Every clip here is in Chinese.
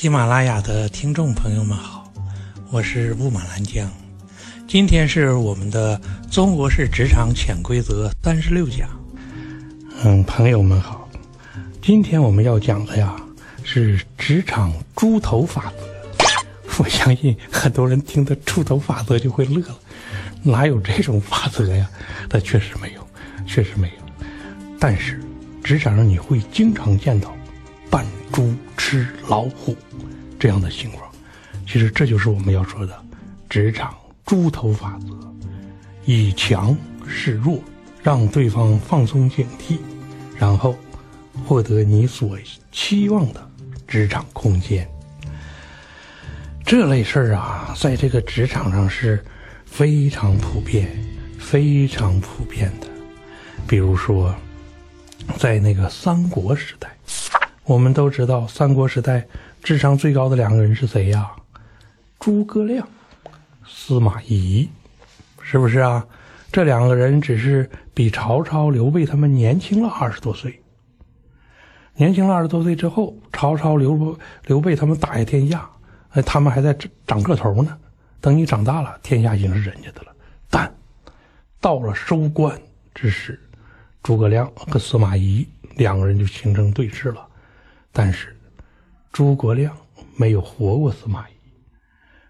喜马拉雅的听众朋友们好，我是雾马兰江。今天是我们的《中国式职场潜规则》三十六讲。嗯，朋友们好，今天我们要讲的呀是职场猪头法则。我相信很多人听到“猪头法则”就会乐了，哪有这种法则呀？那确实没有，确实没有。但是职场上你会经常见到“猪吃老虎”这样的情况。其实这就是我们要说的职场猪头法则，以强示弱，让对方放松警惕，然后获得你所期望的职场空间。这类事儿啊，在这个职场上是非常普遍、非常普遍的。比如说，在那个三国时代，我们都知道三国时代智商最高的两个人是谁呀？诸葛亮、司马懿，是不是啊？这两个人只是比曹操、刘备他们年轻了二十多岁。年轻了二十多岁之后，曹操、刘刘备他们打下天下。哎，他们还在长个头呢。等你长大了，天下已经是人家的了。但到了收官之时，诸葛亮和司马懿两个人就形成对峙了。但是诸葛亮没有活过司马懿。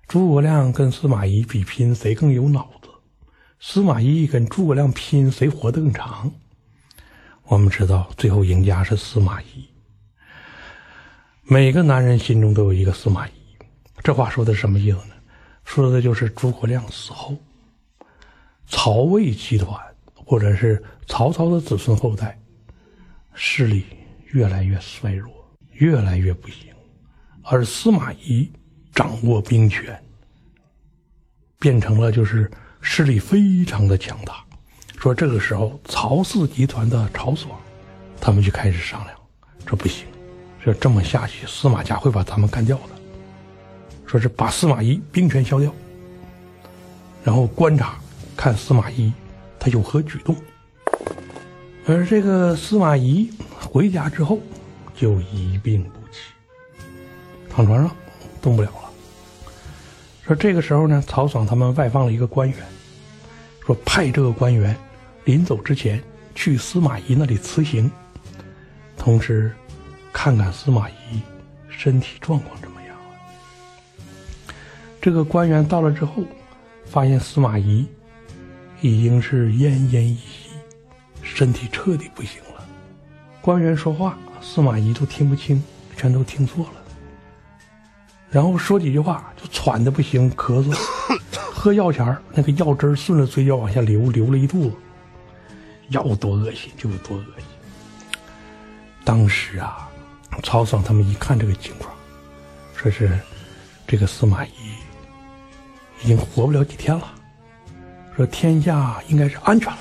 诸葛亮跟司马懿比拼，谁更有脑子？司马懿跟诸葛亮拼，谁活得更长？我们知道，最后赢家是司马懿。每个男人心中都有一个司马懿。这话说的什么意思呢？说的就是诸葛亮死后，曹魏集团或者是曹操的子孙后代势力越来越衰弱，越来越不行，而司马懿掌握兵权，变成了就是势力非常的强大。说这个时候，曹氏集团的曹爽，他们就开始商量，这不行，说这么下去，司马家会把咱们干掉的。说是把司马懿兵权消掉，然后观察看司马懿他有何举动。而这个司马懿回家之后就一病不起，躺床上动不了了。说这个时候呢，曹爽他们外放了一个官员，说派这个官员临走之前去司马懿那里辞行，同时看看司马懿身体状况怎么样了。这个官员到了之后，发现司马懿已经是奄奄一息，身体彻底不行了。官员说话，司马懿都听不清，全都听错了。然后说几句话，就喘的不行，咳嗽，喝药前那个药汁顺着嘴角往下流，流了一肚子，药多恶心就有多恶心。当时啊，曹爽他们一看这个情况，说是这个司马懿。已经活不了几天了，说天下应该是安全了。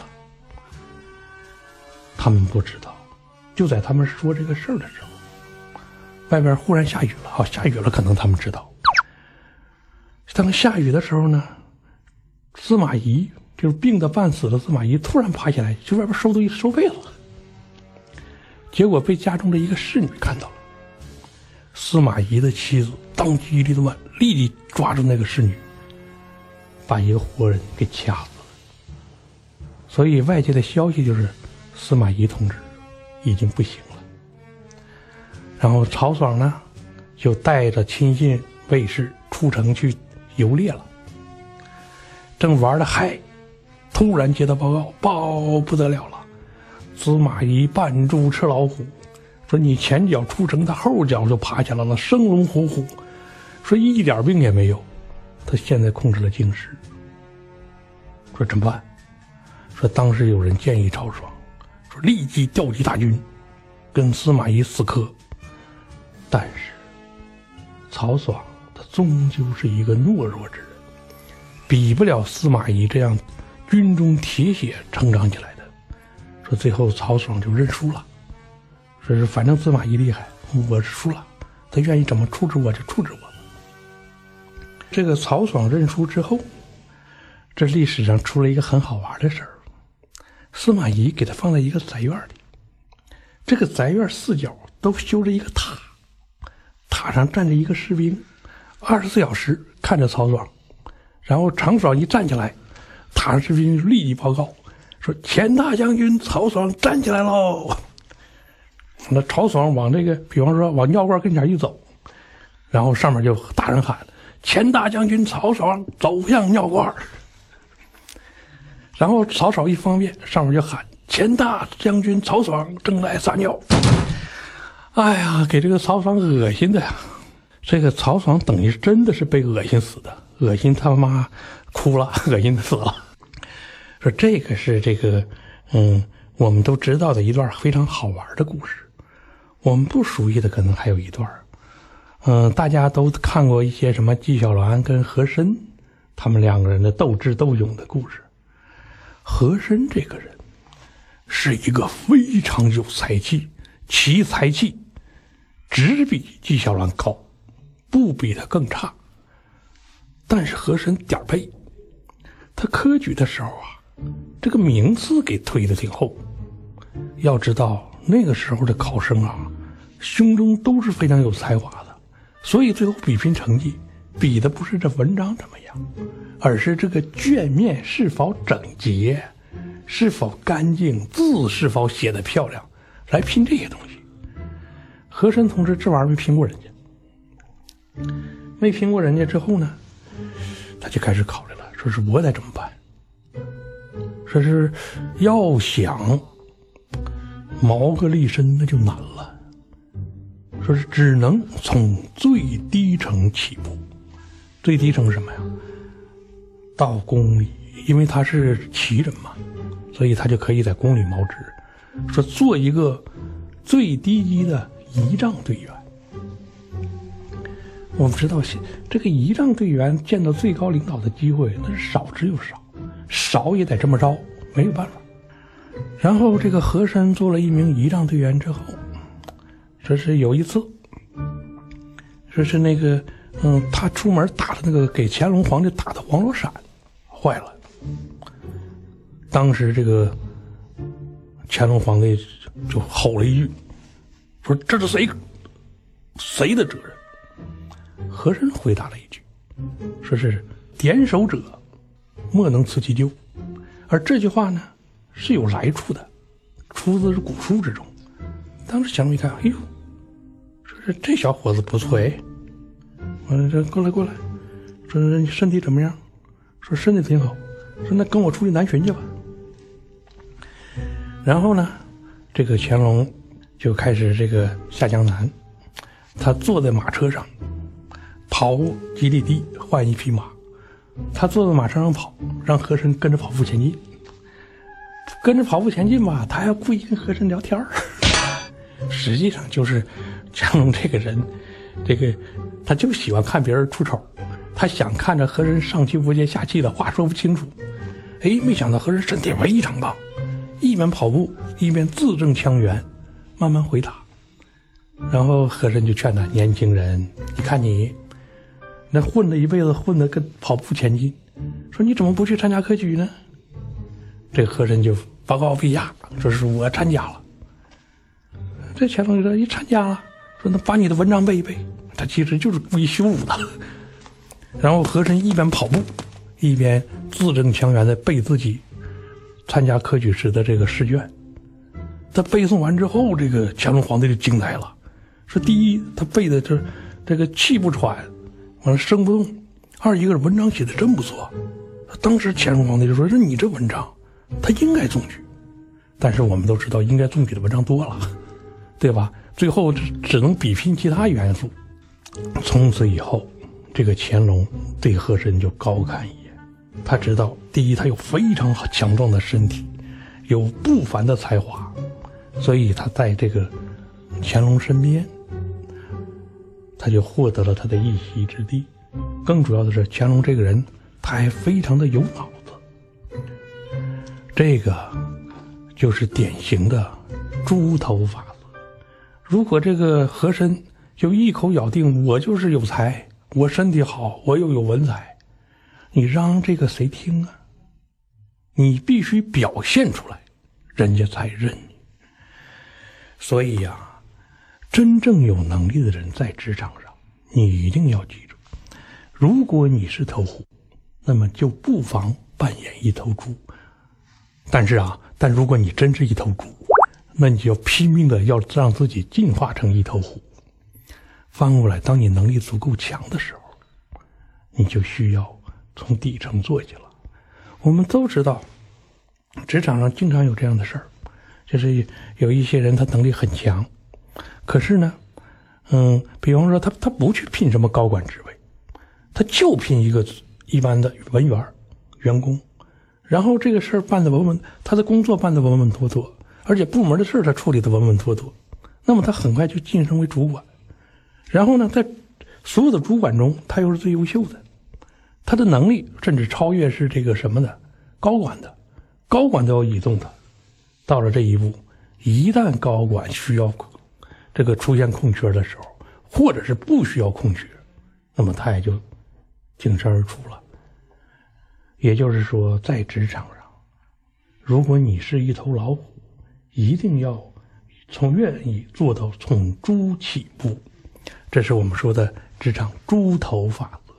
他们不知道，就在他们说这个事儿的时候，外边忽然下雨了。好，下雨了，可能他们知道。当下雨的时候呢，司马懿就是病得半死的司马懿，突然爬起来去外边收东西、收被子，结果被家中的一个侍女看到了。司马懿的妻子当机立断，立即抓住那个侍女。把一个活人给掐死了，所以外界的消息就是司马懿同志已经不行了。然后曹爽呢，就带着亲信卫士出城去游猎了。正玩的嗨，突然接到报告，报不得了了，司马懿扮猪吃老虎，说你前脚出城，他后脚就爬起来了，生龙活虎，说一点病也没有。他现在控制了京师，说怎么办？说当时有人建议曹爽，立即调集大军，跟司马懿死磕。但是曹爽他终究是一个懦弱之人，比不了司马懿这样军中铁血成长起来的。说最后曹爽就认输了，说是反正司马懿厉害，我是输了，他愿意怎么处置我就处置我。这个曹爽认输之后，这历史上出了一个很好玩的事儿。司马懿给他放在一个宅院里，这个宅院四角都修着一个塔，塔上站着一个士兵，二十四小时看着曹爽，然后常爽一站起来，塔上士兵立即报告说：“钱大将军曹爽站起来喽。”那曹爽往这个，比方说往尿罐跟前一走，然后上面就大声喊：“钱大将军曹爽走向尿罐。”然后曹爽一方便，上面就喊：“钱大将军曹爽正在撒尿。”哎呀，给这个曹爽恶心的呀！这个曹爽等于真的是被恶心死的，恶心他妈哭了，恶心死了。说这个是这个，嗯，我们都知道的一段非常好玩的故事。我们不熟悉的可能还有一段，嗯，大家都看过一些什么纪晓岚跟和珅他们两个人的斗智斗勇的故事。和珅这个人是一个非常有才气，其才气。只比纪晓岚高，不比他更差。但是和珅点儿背，他科举的时候啊，这个名次给推的挺厚。要知道那个时候的考生啊，胸中都是非常有才华的，所以最后比拼成绩，比的不是这文章怎么样，而是这个卷面是否整洁，是否干净，字是否写的漂亮，来拼这些东西。和珅同志这玩意儿没拼过人家，没拼过人家之后呢，他就开始考虑了，说是我得怎么办？说是要想毛个立身，那就难了。说是只能从最低层起步，最低层是什么呀？到宫里，因为他是旗人嘛，所以他就可以在宫里谋职，说做一个最低级的。仪仗队员，我们知道，这个仪仗队员见到最高领导的机会那是少之又少，少也得这么着，没有办法。然后这个和珅做了一名仪仗队员之后，说是有一次，说是那个，嗯，他出门打的那个给乾隆皇帝打的黄罗伞坏了，当时这个乾隆皇帝就吼了一句。说这是谁谁的责任？和珅回答了一句：“说是点手者，莫能辞其咎。”而这句话呢是有来处的，出自是古书之中。当时乾隆一看，哎呦，说是这小伙子不错哎，我这过来过来，说你身体怎么样？说身体挺好。说那跟我出去南巡去吧。然后呢，这个乾隆。就开始这个下江南，他坐在马车上，跑几里地换一匹马，他坐在马车上跑，让和珅跟着跑步前进。跟着跑步前进吧，他还要故意跟和珅聊天实际上就是乾隆这个人，这个他就喜欢看别人出丑，他想看着和珅上气不接下气的话说不清楚。哎，没想到和珅身体非常棒，一边跑步一边字正腔圆。慢慢回答，然后和珅就劝他：“年轻人，你看你那混了一辈子，混的跟跑步前进，说你怎么不去参加科举呢？”这和珅就报告陛下，说是我参加了。这乾隆就说：“你参加了，那把你的文章背一背。”他其实就是故意羞辱他。然后和珅一边跑步，一边字正腔圆的背自己参加科举时的这个试卷。他背诵完之后，这个乾隆皇帝就惊呆了，说：第一，他背的这这个气不喘，完了声不动；二一个是文章写的真不错。当时乾隆皇帝就说：“那你这文章，他应该中举。”但是我们都知道，应该中举的文章多了，对吧？最后只能比拼其他元素。从此以后，这个乾隆对和珅就高看一眼。他知道，第一，他有非常强壮的身体，有不凡的才华。所以他在这个乾隆身边，他就获得了他的一席之地。更主要的是，乾隆这个人他还非常的有脑子。这个就是典型的猪头法。如果这个和珅就一口咬定我就是有才，我身体好，我又有文采，你让这个谁听啊？你必须表现出来，人家才认你。所以呀，真正有能力的人在职场上你一定要记住，如果你是头虎，那么就不妨扮演一头猪。但是啊，但如果你真是一头猪，那你就要拼命的要让自己进化成一头虎。翻过来，当你能力足够强的时候，你就需要从底层做起了。我们都知道，职场上经常有这样的事儿，就是有一些人他能力很强，可是呢，嗯，比方说他他不去聘什么高管职位，他就聘一个一般的文员员工。然后这个事儿办的稳稳，他的工作办的稳稳妥妥，而且部门的事他处理的稳稳妥妥，那么他很快就晋升为主管。然后呢，在所有的主管中，他又是最优秀的，他的能力甚至超越是这个什么的高管的，高管都要倚重他。到了这一步，一旦高管需要这个出现空缺的时候，或者是不需要空缺，那么他也就挺身而出了。也就是说，在职场上，如果你是一头老虎，一定要从愿意做到从猪起步。这是我们说的职场猪头法则，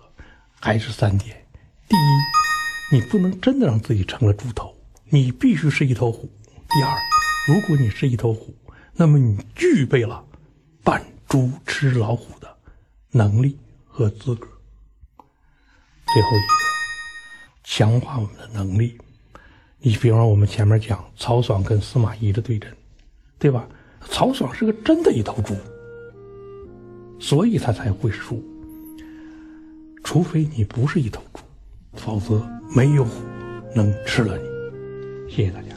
还是三点：第一，你不能真的让自己成了猪头，你必须是一头虎；第二，如果你是一头虎，那么你具备了扮猪吃老虎的能力和资格。最后一个。强化我们的能力，你比方我们前面讲曹爽跟司马懿的对阵，对吧？曹爽是个真的一头猪，所以他才会输。除非你不是一头猪，否则没有能吃了你。谢谢大家。